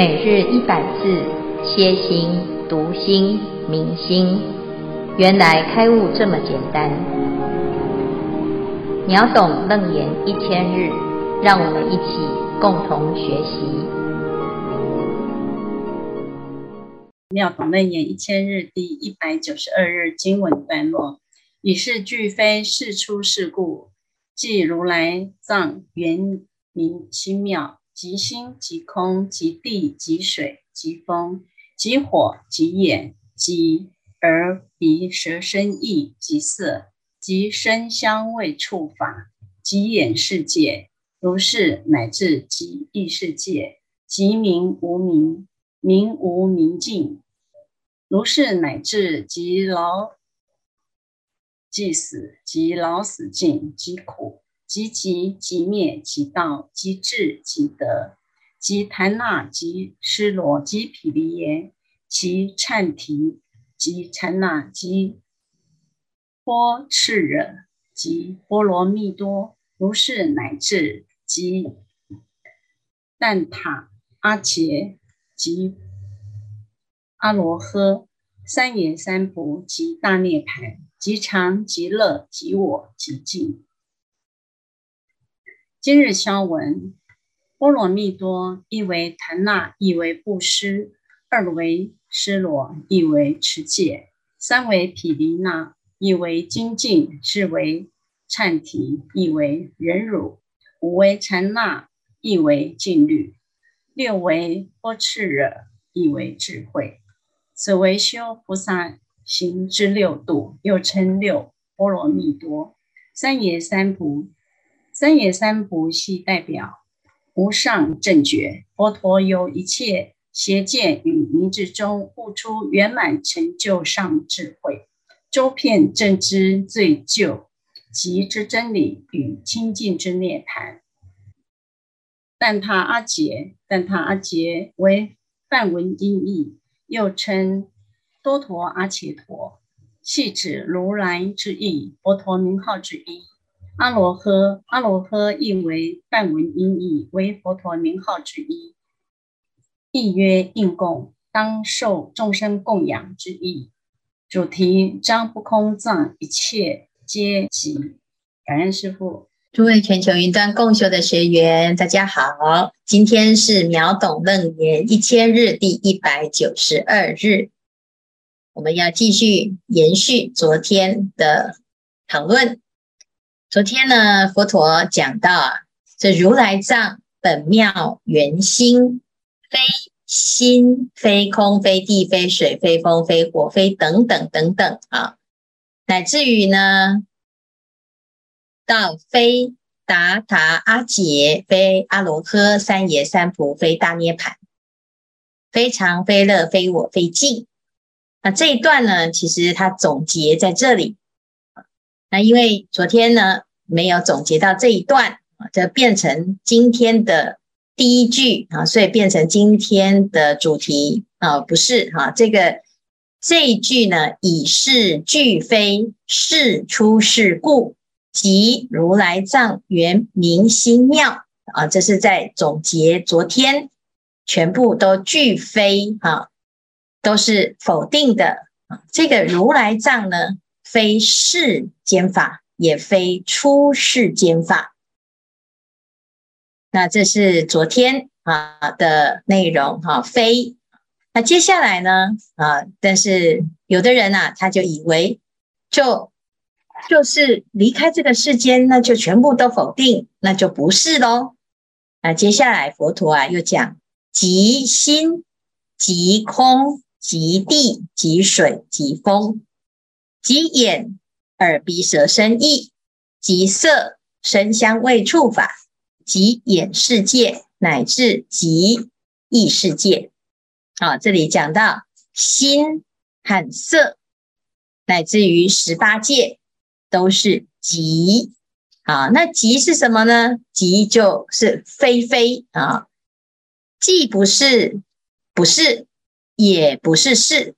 每日一百字，歇心、读心、明心，原来开悟这么简单。秒懂楞严一千日，让我们一起共同学习。秒懂楞严一千日第一百九十二日经文段落：以是俱非世出世故，即如来藏圆明心妙。即心即空，即地即水即风，即火即眼，即耳鼻舌身意即色，即声香味触法，即眼世界，如是乃至即意世界，即名无名，名无明尽，如是乃至即老即死，即老死尽，即苦。即即即灭即道即智即得，即檀那即尸罗即毗梨耶，即阐提即禅那即波赤惹即波罗蜜多，如是乃至即但他阿伽即阿罗呵三耶三菩即大涅槃，即常即乐即我即净。今日消文，波罗蜜多，一为檀那，一为布施；二为尸罗，一为持戒；三为毗梨那，一为精进；四为阐提，一为忍辱；五为禅那，一为静虑；六为波赤惹，一为智慧。此为修菩萨行之六度，又称六波罗蜜多。三耶三菩。三也三菩系代表无上正觉，佛陀由一切邪见与迷执中悟出圆满成就上智慧，周遍正知最究极之真理与清净之涅槃。但他阿杰，但他阿杰为梵文音译，又称多陀阿伽陀，系指如来之意，佛陀名号之一。阿罗呵，阿罗呵亦为梵文音译，为佛陀名号之一。译曰应供，当受众生供养之意。主题张不空藏，一切皆寂。感恩师父，诸位全球云端共修的学员，大家好，今天是秒懂楞严一千日第一百九十二日，我们要继续延续昨天的讨论。昨天呢，佛陀讲到啊，这如来藏本妙圆心，非心非空非地非水非风非火非等等等等啊，乃至于呢，到非达达阿杰，非阿罗诃，三耶三菩非大涅槃，非常非乐非我非净。那这一段呢，其实它总结在这里。那因为昨天呢，没有总结到这一段啊，就变成今天的第一句啊，所以变成今天的主题啊，不是哈，这个这一句呢，以是俱非是出是故，即如来藏圆明心妙。啊，这是在总结昨天全部都俱非啊，都是否定的。啊，这个如来藏呢，非世间法，也非出世间法。那这是昨天啊的内容哈，非。那接下来呢啊，但是有的人啊，他就以为就就是离开这个世间，那就全部都否定，那就不是喽。那接下来佛陀啊又讲，即心即空即地即水即风。即眼、耳、鼻、舌、身、意，即色、声、香、味、触、法，即眼世界，乃至即意世界。好，这里讲到心和色，乃至于十八界，都是即。啊，那即是什么呢？即就是非非啊，既不是，不是，也不是是。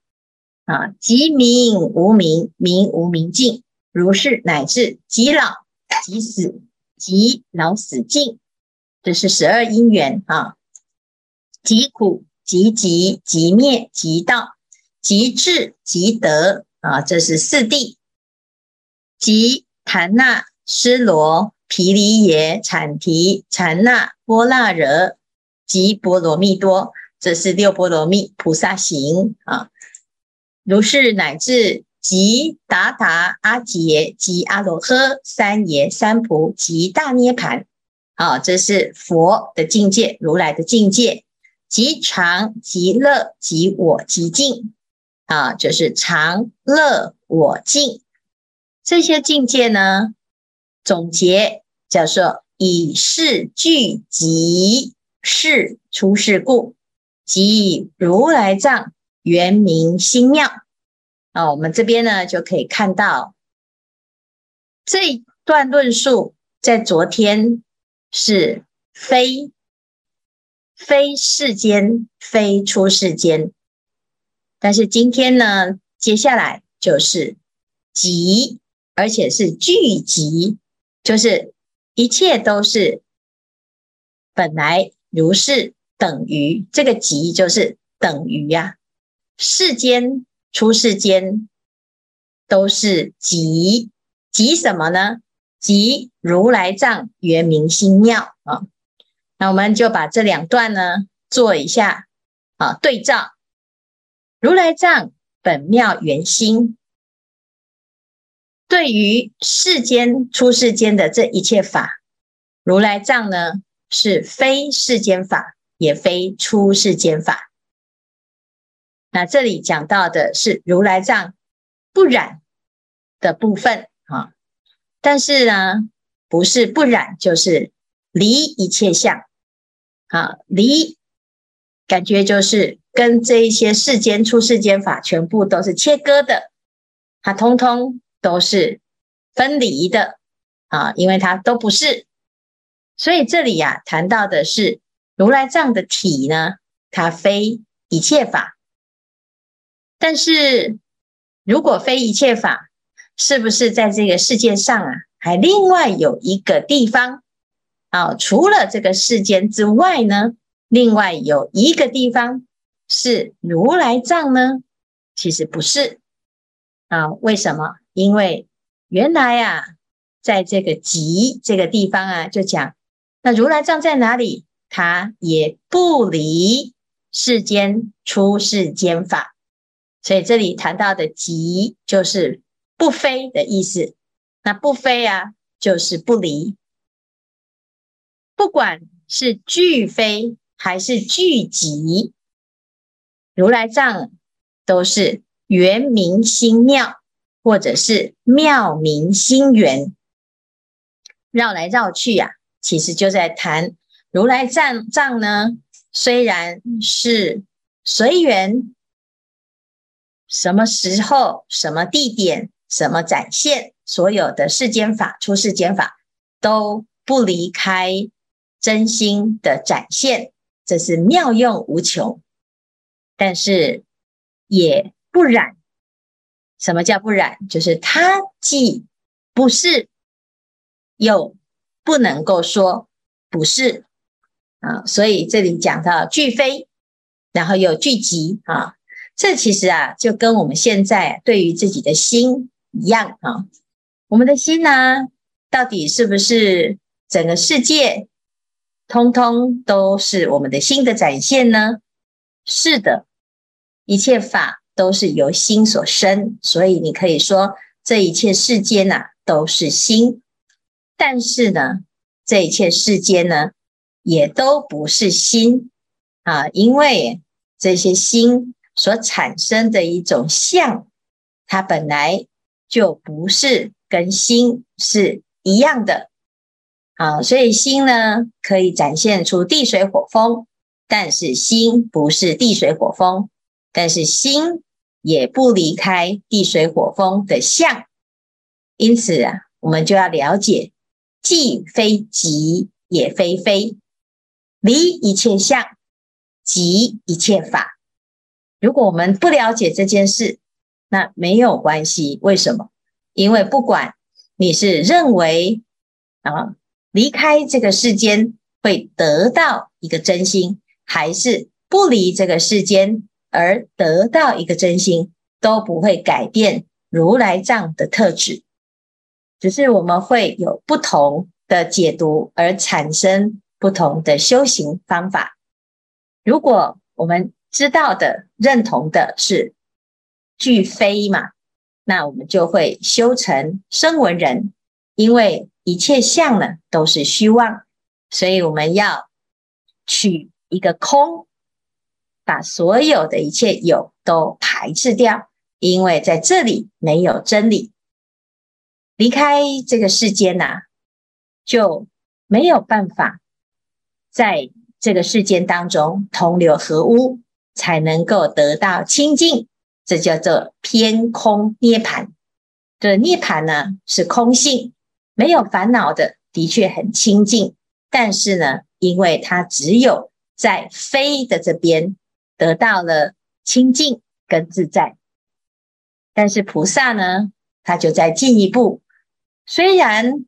啊，即明无明，明无明尽，如是乃至即老即死，即老死尽，这是十二因缘啊。即苦即寂即灭即道即智即得啊，这是四谛。即檀那尸罗毗梨耶产提禅那波那惹即波罗蜜多，这是六波罗蜜菩萨行啊。如是乃至即达达阿杰即阿罗呵三耶三菩即大涅槃。啊，这是佛的境界，如来的境界，即常即乐即我即净啊，就是常乐我净这些境界呢，总结叫做以是具即是出世故，即如来藏圆明心妙啊。我们这边呢就可以看到这一段论述，在昨天。是非非世间，非出世间。但是今天呢，接下来就是集，而且是聚集，就是一切都是本来如是，等于这个集就是等于呀、世间出世间都是即，即什么呢？即如来藏圆明心妙啊，那我们就把这两段呢做一下啊对照。如来藏本妙圆心，对于世间出世间的这一切法，如来藏呢是非世间法，也非出世间法。那这里讲到的是如来藏不染的部分啊。但是呢，不是不染，就是离一切相，啊，离感觉就是跟这一些世间出世间法全部都是切割的，它通通都是分离的，啊，因为它都不是，所以这里呀、啊、谈到的是如来藏的体呢，它非一切法，但是如果非一切法。是不是在这个世界上啊，还另外有一个地方啊？除了这个世间之外呢，另外有一个地方是如来藏呢？其实不是啊。为什么？因为原来啊，在这个极这个地方啊，就讲那如来藏在哪里？它也不离世间出世间法，所以这里谈到的即就是。不非的意思，那不非啊，就是不离。不管是具非还是具即，如来藏都是圆明心妙，或者是妙明心圆。绕来绕去呀、啊，其实就在谈如来藏藏呢，虽然是随缘，什么时候、什么地点。什么展现所有的世间法、出世间法都不离开真心的展现，这是妙用无穷。但是也不染。什么叫不染？就是它既不是，又不能够说不是啊。所以这里讲到俱非，然后又具即啊。这其实啊，就跟我们现在对于自己的心。一样啊，我们的心呢，到底是不是整个世界通通都是我们的心的展现呢？是的，一切法都是由心所生，所以你可以说这一切世间呐都是心。但是呢，这一切世间呢也都不是心啊，因为这些心所产生的一种相，它本来。就不是跟心是一样的啊，所以心呢可以展现出地水火风，但是心不是地水火风，但是心也不离开地水火风的相，因此啊，我们就要了解，既非即也非非，离一切相，即一切法。如果我们不了解这件事，那没有关系，为什么？因为不管你是认为啊离开这个世间会得到一个真心，还是不离这个世间而得到一个真心，都不会改变如来藏的特质，只是我们会有不同的解读而产生不同的修行方法。如果我们知道的、认同的是俱非嘛，那我们就会修成声闻人，因为一切相呢都是虚妄，所以我们要取一个空，把所有的一切有都排斥掉，因为在这里没有真理。离开这个世间呐、就没有办法在这个世间当中同流合污，才能够得到清净。这叫做偏空涅槃。这涅槃呢是空性，没有烦恼的，的确很清净。但是呢，因为它只有在非的这边得到了清净跟自在。但是菩萨呢，他就在进一步，虽然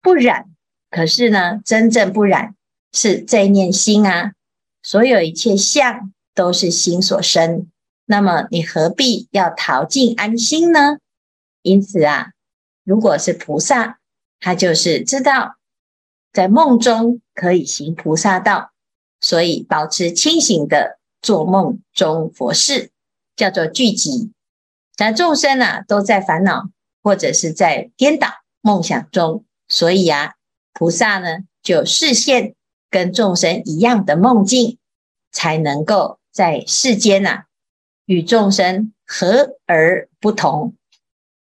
不染，可是呢，真正不染是这念心啊，所有一切相都是心所生。那么你何必要逃尽安心呢？因此啊，如果是菩萨，他就是知道在梦中可以行菩萨道，所以保持清醒的做梦中佛事，叫做聚集。但众生啊，都在烦恼或者是在颠倒梦想中，所以啊，菩萨呢就示现跟众生一样的梦境，才能够在世间呐、与众生和而不同，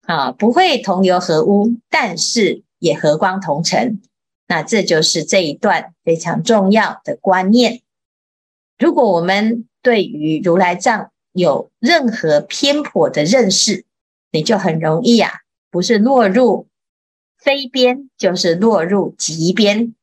啊，不会同流合污，但是也和光同尘。那这就是这一段非常重要的观念。如果我们对于如来藏有任何偏颇的认识，你就很容易啊，不是落入非边，就是落入极边。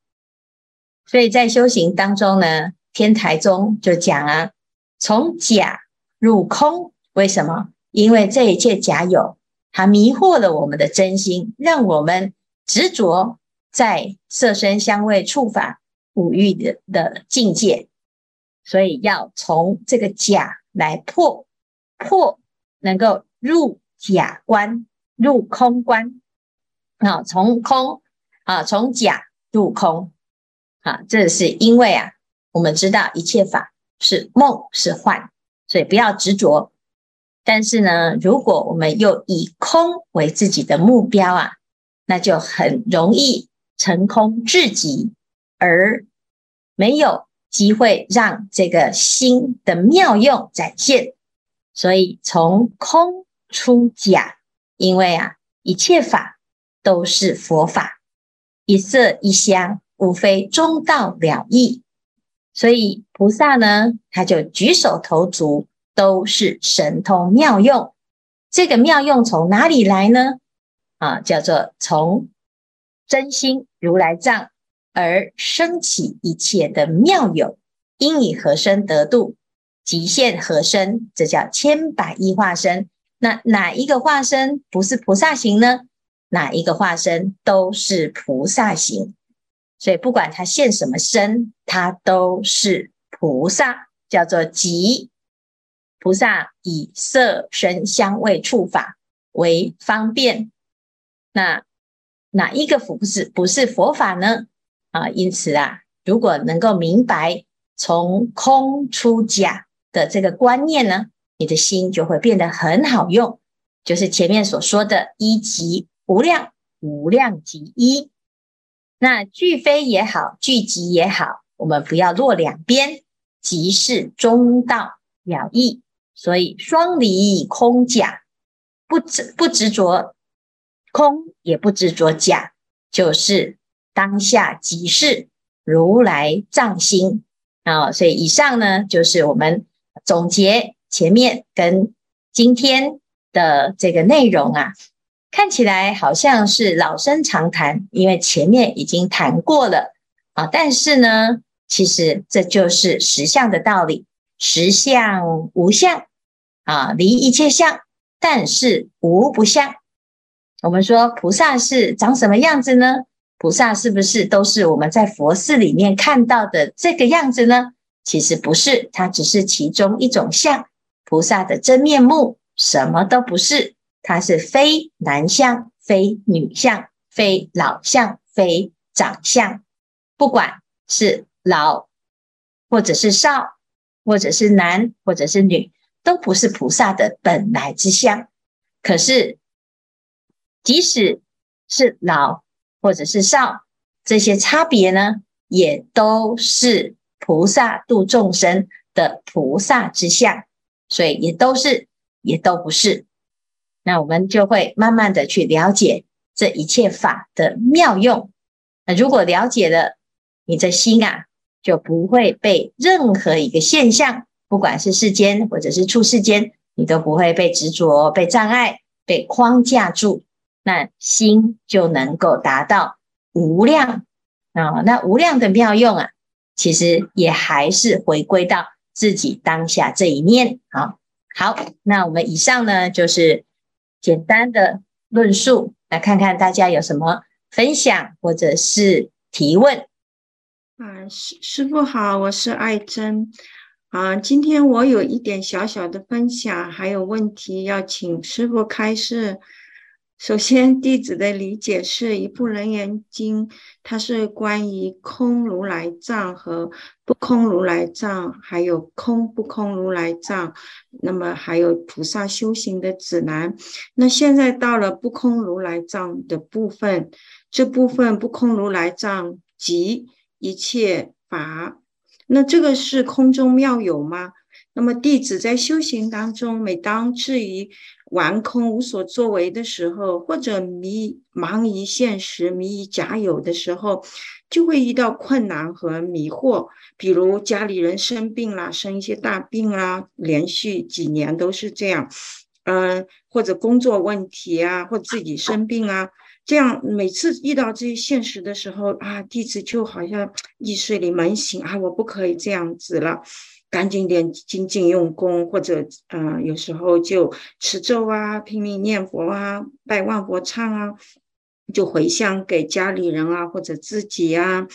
所以在修行当中呢，天台宗就讲啊，从假。入空，为什么？因为这一切假有，它迷惑了我们的真心，让我们执着在色身香味触法五欲的的境界。所以要从这个假来破，破能够入假观，入空观。啊，从空啊，从假入空这是因为啊，我们知道一切法是梦是幻。所以不要执着，但是呢，如果我们又以空为自己的目标啊，那就很容易成空至极，而没有机会让这个心的妙用展现。所以从空出假，因为啊，一切法都是佛法，一色一香，无非中道了义。所以菩萨呢，他就举手投足都是神通妙用。这个妙用从哪里来呢？啊，叫做从真心如来藏而生起一切的妙有，应以何身得度，即现何身，这叫千百亿化身。那哪一个化身不是菩萨行呢？哪一个化身都是菩萨行。所以不管他现什么身，他都是菩萨，叫做即菩萨以色声香味触法为方便。那哪一个不是不是佛法呢？啊，因此啊，如果能够明白从空出假的这个观念呢，你的心就会变得很好用。就是前面所说的一即无量，无量即一。那俱非也好，聚集也好，我们不要落两边，即是中道了义。所以双离空假，不执不执着空，也不执着假，就是当下即是如来藏心啊。所以以上呢，就是我们总结前面跟今天的这个内容啊。看起来好像是老生常谈，因为前面已经谈过了啊。但是呢，其实这就是实相的道理，实相无相啊，离一切相，但是无不相。我们说菩萨是长什么样子呢？菩萨是不是都是我们在佛寺里面看到的这个样子呢？其实不是，它只是其中一种相。菩萨的真面目什么都不是，它是非男相、非女相、非老相、非长相，不管是老或者是少，或者是男或者是女，都不是菩萨的本来之相。可是，即使是老或者是少，这些差别呢，也都是菩萨度众生的菩萨之相。所以也都是，也都不是。那我们就会慢慢的去了解这一切法的妙用。那如果了解了，你的心啊，就不会被任何一个现象，不管是世间或者是出世间，你都不会被执着、被障碍、被框架住。那心就能够达到无量啊。那无量的妙用啊，其实也还是回归到。自己当下这一念，好好，那我们以上呢，就是简单的论述，来看看大家有什么分享或者是提问。啊，师师傅好，我是爱珍啊，今天我有一点小小的分享，还有问题要请师傅开示。首先，弟子的理解是一部《楞严经》，它是关于空如来藏和不空如来藏，还有空不空如来藏，那么还有菩萨修行的指南。那现在到了不空如来藏的部分，这部分不空如来藏即一切法。那这个是空中妙有吗？那么弟子在修行当中，每当至于顽空无所作为的时候，或者迷茫于现实、迷于假有的时候，就会遇到困难和迷惑。比如家里人生病啦，生一些大病啦，连续几年都是这样。嗯，或者工作问题啊，或自己生病啊，这样每次遇到这些现实的时候啊，弟子就好像意识里门醒啊，我不可以这样子了。赶紧点精进用功，或者嗯、呃，有时候就持咒啊，拼命念佛啊，拜万佛忏啊，就回向给家里人啊，或者自己啊，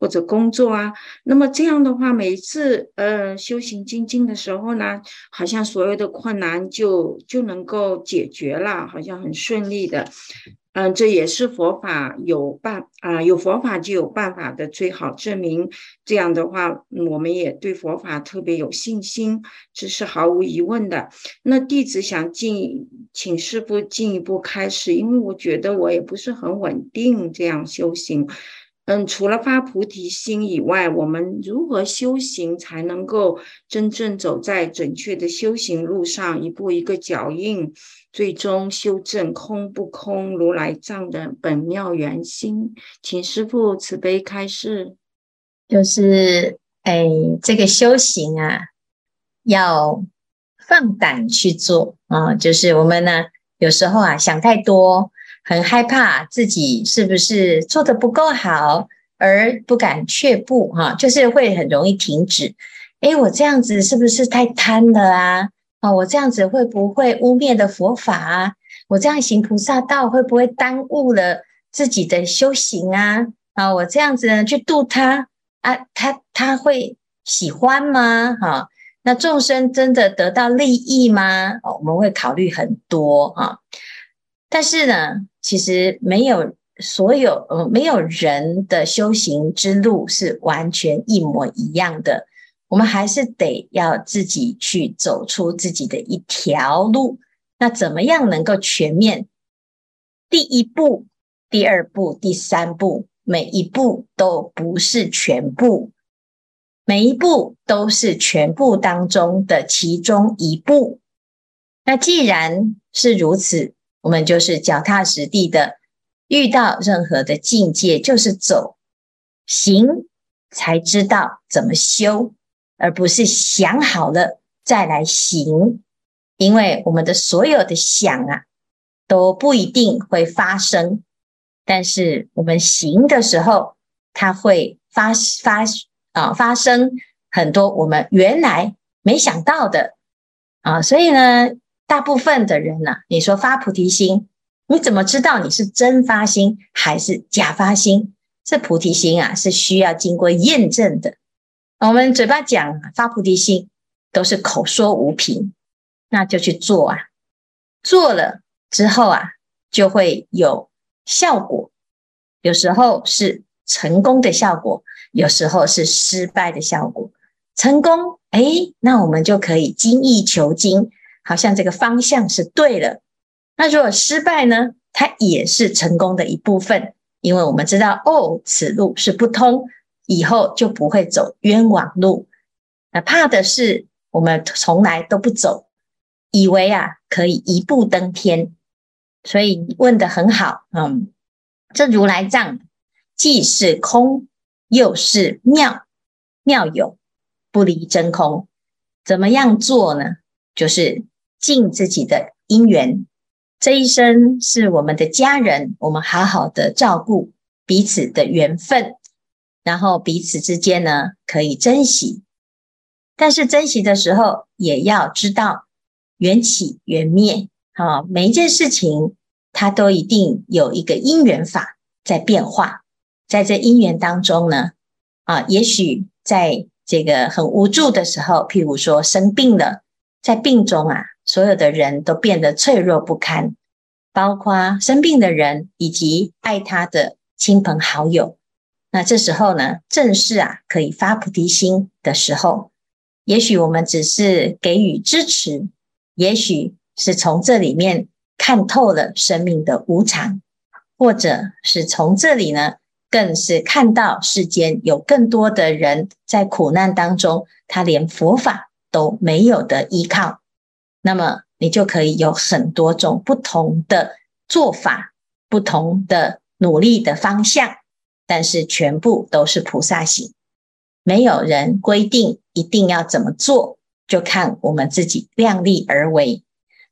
或者工作啊。那么这样的话，每一次呃修行精进的时候呢，好像所有的困难就就能够解决了，好像很顺利的。嗯，这也是佛法有办啊，有佛法就有办法的最好证明。这样的话，我们也对佛法特别有信心，这是毫无疑问的。那弟子想进，请师傅进一步开始，因为我觉得我也不是很稳定这样修行。嗯，除了发菩提心以外，我们如何修行才能够真正走在准确的修行路上，一步一个脚印？最终修正空不空如来藏的本妙圆心，请师父慈悲开示。就是哎，这个修行啊，要放胆去做啊。就是我们呢，有时候啊想太多，很害怕自己是不是做得不够好，而不敢却步哈，就是会很容易停止。哎，我这样子是不是太贪了啊？啊，我这样子会不会污蔑的佛法啊？我这样行菩萨道会不会耽误了自己的修行啊？啊，我这样子呢去度他啊，他他会喜欢吗？哈，那众生真的得到利益吗？哦我们会考虑很多啊。但是呢，其实没有所有，嗯，没有人的修行之路是完全一模一样的。我们还是得要自己去走出自己的一条路。那怎么样能够全面？第一步、第二步、第三步，每一步都不是全部，每一步都是全部当中的其中一步。那既然是如此，我们就是脚踏实地的，遇到任何的境界，就是走行，才知道怎么修。而不是想好了再来行，因为我们的所有的想啊都不一定会发生，但是我们行的时候，它会发发啊发生很多我们原来没想到的啊，所以呢，大部分的人呢，你说发菩提心，你怎么知道你是真发心还是假发心？这菩提心啊，是需要经过验证的。我们嘴巴讲发菩提心，都是口说无凭，那就去做啊。做了之后啊，就会有效果。有时候是成功的效果，有时候是失败的效果。成功，哎，那我们就可以精益求精，好像这个方向是对了。那如果失败呢？它也是成功的一部分，因为我们知道，哦，此路是不通，以后就不会走冤枉路。那怕的是我们从来都不走，以为啊可以一步登天。所以问得很好，嗯。这如来藏既是空，又是妙，妙有不离真空。怎么样做呢？就是尽自己的因缘。这一生是我们的家人，我们好好的照顾彼此的缘分，然后彼此之间呢可以珍惜。但是珍惜的时候，也要知道缘起缘灭。啊，每一件事情。它都一定有一个因缘法在变化，在这因缘当中呢，啊，也许在这个很无助的时候，譬如说生病了，在病中啊，所有的人都变得脆弱不堪，包括生病的人以及爱他的亲朋好友。那这时候呢，正是啊可以发菩提心的时候。也许我们只是给予支持，也许是从这里面。看透了生命的无常，或者是从这里呢，更是看到世间有更多的人在苦难当中，他连佛法都没有的依靠，那么你就可以有很多种不同的做法，不同的努力的方向，但是全部都是菩萨行，没有人规定一定要怎么做，就看我们自己量力而为。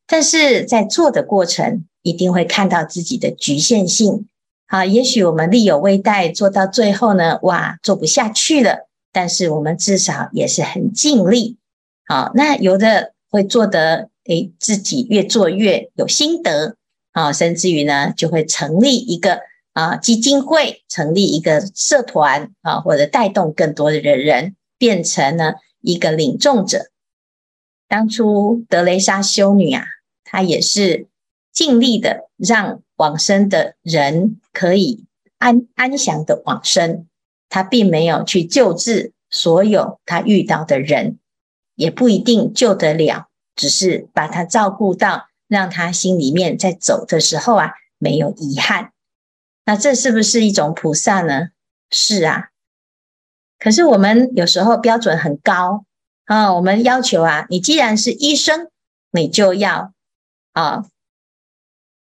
但是在做的过程，一定会看到自己的局限性。好，也许我们力有未逮，做到最后呢，哇，做不下去了。但是我们至少也是很尽力。好，那有的会做得，诶，自己越做越有心得。啊，甚至于呢，就会成立一个啊基金会，成立一个社团啊，或者带动更多的人，变成了一个领众者。当初德雷莎修女啊。她也是尽力的，让往生的人可以安安详的往生。她并没有去救治所有她遇到的人，也不一定救得了，只是把他照顾到，让他心里面在走的时候啊，没有遗憾。那这是不是一种菩萨呢？是啊。可是我们有时候标准很高啊，我们要求啊，你既然是医生，你就要。啊，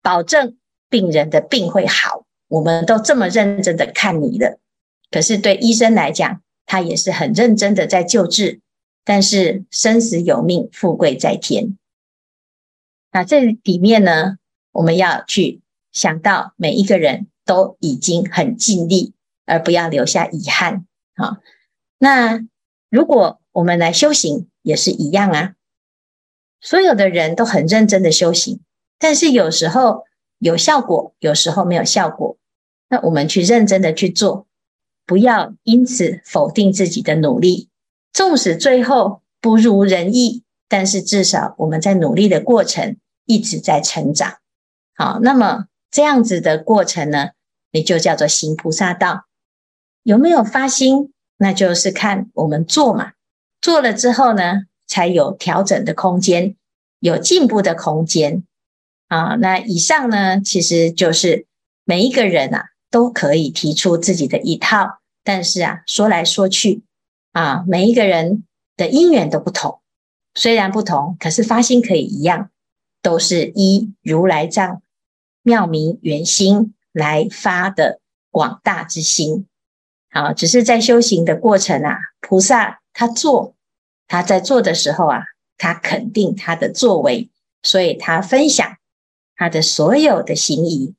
保证病人的病会好，我们都这么认真的看你的。可是对医生来讲，他也是很认真的在救治。但是生死有命，富贵在天。那这里面呢，我们要去想到每一个人都已经很尽力，而不要留下遗憾。好，那如果我们来修行，也是一样啊。所有的人都很认真的修行，但是有时候有效果，有时候没有效果。那我们去认真的去做，不要因此否定自己的努力。纵使最后不如人意，但是至少我们在努力的过程一直在成长。好，那么这样子的过程呢，你就叫做行菩萨道。有没有发心？那就是看我们做嘛。做了之后呢，才有调整的空间，有进步的空间啊。那以上呢，其实就是每一个人啊，都可以提出自己的一套。但是啊，说来说去啊，每一个人的因缘都不同，虽然不同，可是发心可以一样，都是依如来藏妙明圆心来发的广大之心。好，只是在修行的过程啊，菩萨他做。他在做的时候啊，他肯定他的作为，所以他分享他的所有的行仪。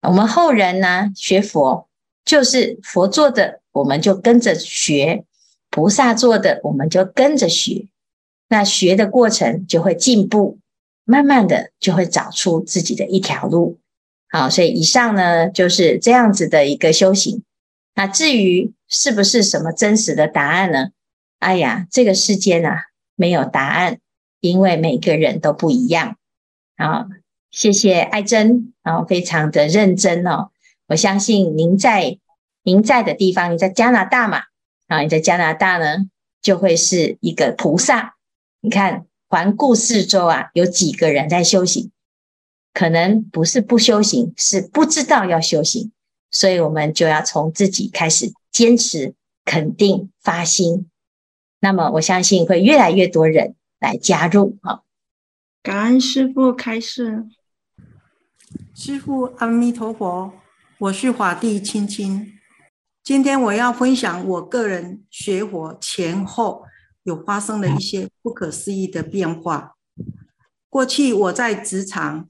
我们后人呢，学佛就是佛做的，我们就跟着学；菩萨做的，我们就跟着学。那学的过程就会进步，慢慢的就会找出自己的一条路。好，所以以上呢就是这样子的一个修行。那至于是不是什么真实的答案呢？哎呀，这个世间啊，没有答案，因为每个人都不一样。啊，谢谢爱珍，啊，非常的认真哦。我相信您在您在的地方，你在加拿大嘛？啊，你在加拿大呢，就会是一个菩萨。你看，环顾四周啊，有几个人在修行？可能不是不修行，是不知道要修行。所以我们就要从自己开始坚持、肯定、发心。那么我相信会越来越多人来加入。啊，感恩师父开示。师父阿弥陀佛，我是法地青青。今天我要分享我个人学佛前后有发生的一些不可思议的变化。过去我在职场，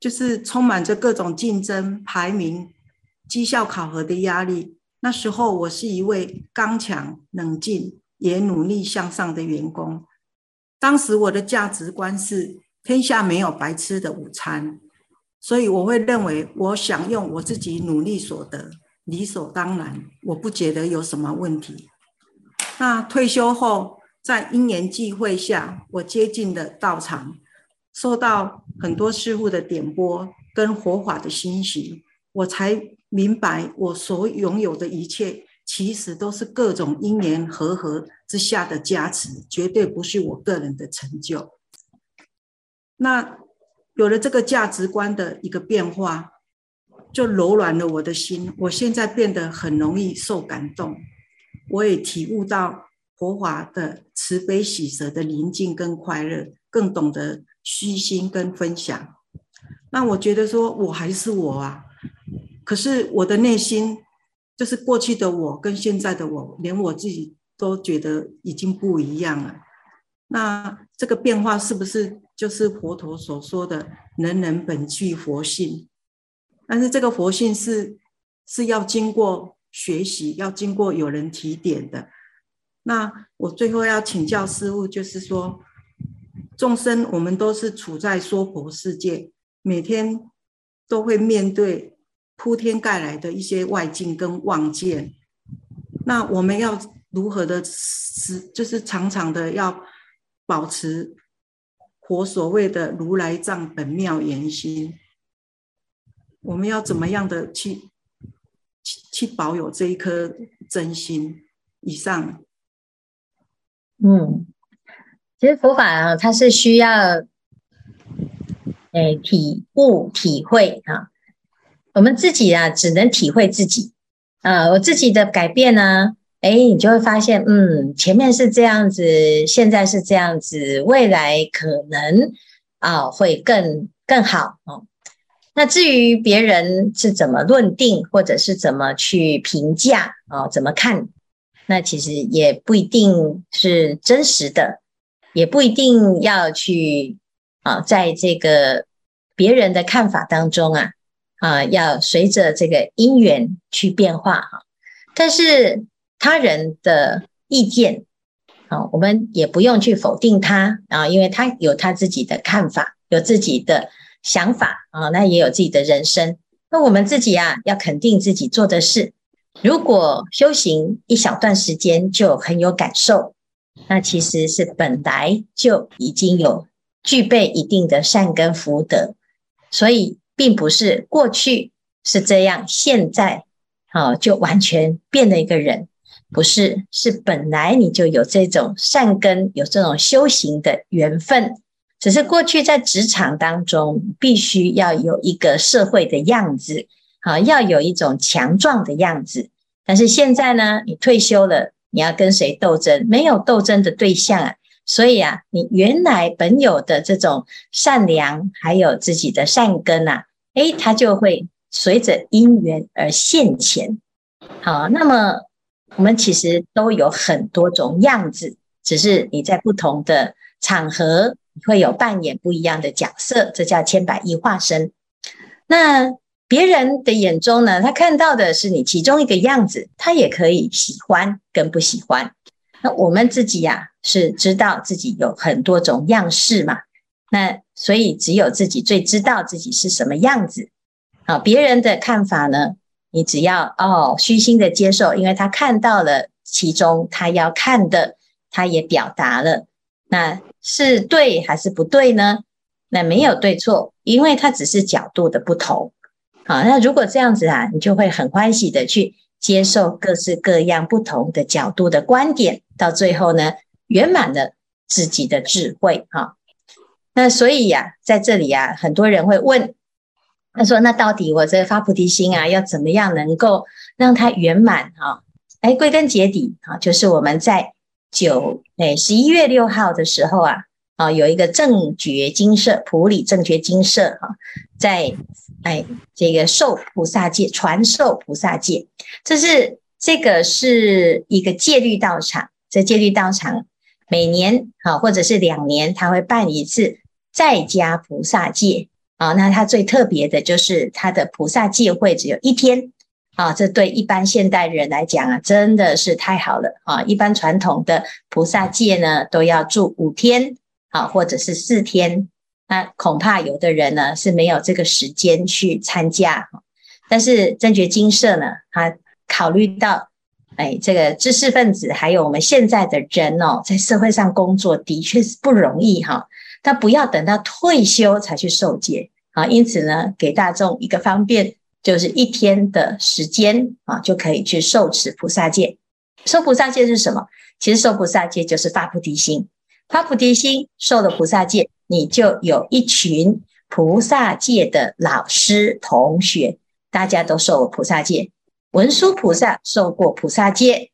就是充满着各种竞争、排名。绩效考核的压力，那时候我是一位刚强、冷静也努力向上的员工。当时我的价值观是天下没有白吃的午餐，所以我会认为我想用我自己努力所得，理所当然，我不觉得有什么问题。那退休后，在因缘际会下，我接近了道场，受到很多师父的点拨跟佛法的熏习，我才。明白，我所拥有的一切，其实都是各种因缘和合之下的加持，绝对不是我个人的成就。那有了这个价值观的一个变化，就柔软了我的心。我现在变得很容易受感动，我也体悟到佛法的慈悲喜舍的宁静跟快乐，更懂得虚心跟分享。那我觉得说，我还是我啊。可是我的内心，就是过去的我跟现在的我，连我自己都觉得已经不一样了。那这个变化是不是就是佛陀所说的“人人本具佛性”？但是这个佛性是是要经过学习，要经过有人提点的。那我最后要请教师父，就是说，众生我们都是处在娑婆世界，每天都会面对。铺天盖来的一些外境跟妄见，那我们要如何的是，就是常常的要保持佛所谓的如来藏本妙圆心，我们要怎么样的去去去保有这一颗真心？以上，嗯，其实佛法啊，它是需要诶体悟体会啊。我们自己啊，只能体会自己啊。我自己的改变呢，哎，你就会发现，嗯，前面是这样子，现在是这样子，未来可能啊会更更好哦。那至于别人是怎么论定，或者是怎么去评价啊，怎么看，那其实也不一定是真实的，也不一定要去啊，在这个别人的看法当中啊。啊，要随着这个因缘去变化哈，但是他人的意见啊，我们也不用去否定他啊，因为他有他自己的看法，有自己的想法啊，那也有自己的人生。那我们自己啊，要肯定自己做的事。如果修行一小段时间就很有感受，那其实是本来就已经有具备一定的善根福德，所以。并不是过去是这样，现在啊就完全变了一个人，不是，是本来你就有这种善根，有这种修行的缘分，只是过去在职场当中必须要有一个社会的样子，啊，要有一种强壮的样子，但是现在呢，你退休了，你要跟谁斗争？没有斗争的对象啊。所以啊，你原来本有的这种善良，还有自己的善根啊，诶，它就会随着因缘而现前。好，那么我们其实都有很多种样子，只是你在不同的场合会有扮演不一样的角色，这叫千百亿化身。那别人的眼中呢，他看到的是你其中一个样子，他也可以喜欢跟不喜欢。那我们自己呀、啊，是知道自己有很多种样式嘛，那所以只有自己最知道自己是什么样子。啊，别人的看法呢，你只要哦虚心的接受，因为他看到了其中他要看的，他也表达了，那是对还是不对呢？那没有对错，因为它只是角度的不同。好，那如果这样子啊，你就会很欢喜的去接受各式各样不同的角度的观点，到最后呢，圆满了自己的智慧。哈，那所以呀、啊，在这里、啊，很多人会问，他说：“那到底我这发菩提心啊，要怎么样能够让它圆满？”哈，哎，归根结底啊，就是我们在九哎十一月六号的时候啊。啊，有一个正觉精舍，普里正觉精舍哈，在哎这个受菩萨戒，传授菩萨戒，这是这个是一个戒律道场，这戒律道场每年啊或者是两年，他会办一次在家菩萨戒啊，那它最特别的就是它的菩萨戒会只有一天啊，这对一般现代人来讲啊，真的是太好了啊，一般传统的菩萨戒呢都要住五天。啊，或者是四天，那恐怕有的人呢是没有这个时间去参加。但是正觉精舍呢，他考虑到，哎，这个知识分子还有我们现在的人哦，在社会上工作的确是不容易哈。他不要等到退休才去受戒啊，因此呢，给大众一个方便，就是一天的时间啊，就可以去受持菩萨戒。受菩萨戒是什么？其实受菩萨戒就是发菩提心。发菩提心，受了菩萨戒，你就有一群菩萨戒的老师同学，大家都受了菩萨戒。文殊菩萨受过菩萨戒，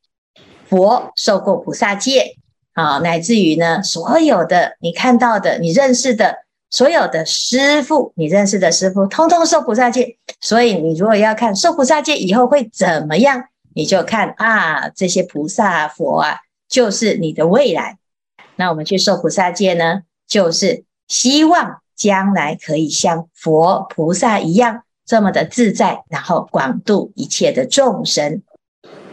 佛受过菩萨戒，啊，乃至于呢，所有的你看到的、你认识的所有的师傅，你认识的师傅，通通受菩萨戒。所以，你如果要看受菩萨戒以后会怎么样，你就看啊，这些菩萨佛啊，就是你的未来。那我们去受菩萨戒呢，就是希望将来可以像佛菩萨一样这么的自在，然后广度一切的众生。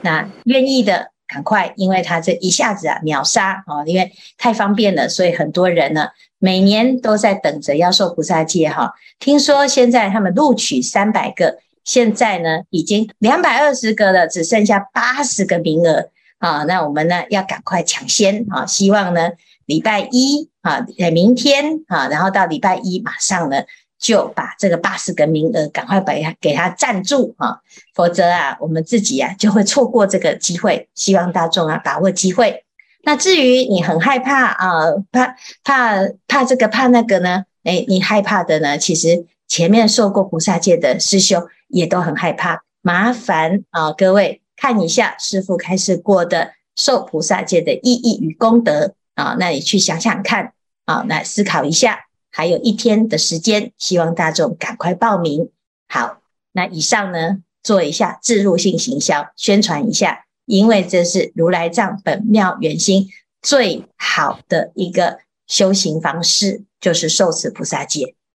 那愿意的赶快，因为他这一下子啊秒杀啊，因为太方便了，所以很多人呢每年都在等着要受菩萨戒哈。听说现在他们录取三百个，现在呢已经两百二十个了，只剩下八十个名额。啊，那我们呢要赶快抢先啊！希望呢礼拜一啊，明天啊，然后到礼拜一马上呢就把这个八十个名额赶快把它给他占住啊，否则啊我们自己啊就会错过这个机会。希望大众啊把握机会。那至于你很害怕啊，怕怕怕这个怕那个呢？诶，你害怕的呢，其实前面受过菩萨戒的师兄也都很害怕。麻烦啊，各位。看一下师父开示过的受菩萨戒的意义与功德啊，那你去想想看啊，来思考一下。还有一天的时间，希望大众赶快报名。好，那以上呢，做一下置入性行销宣传一下，因为这是如来藏本妙圆心最好的一个修行方式，就是受持菩萨戒。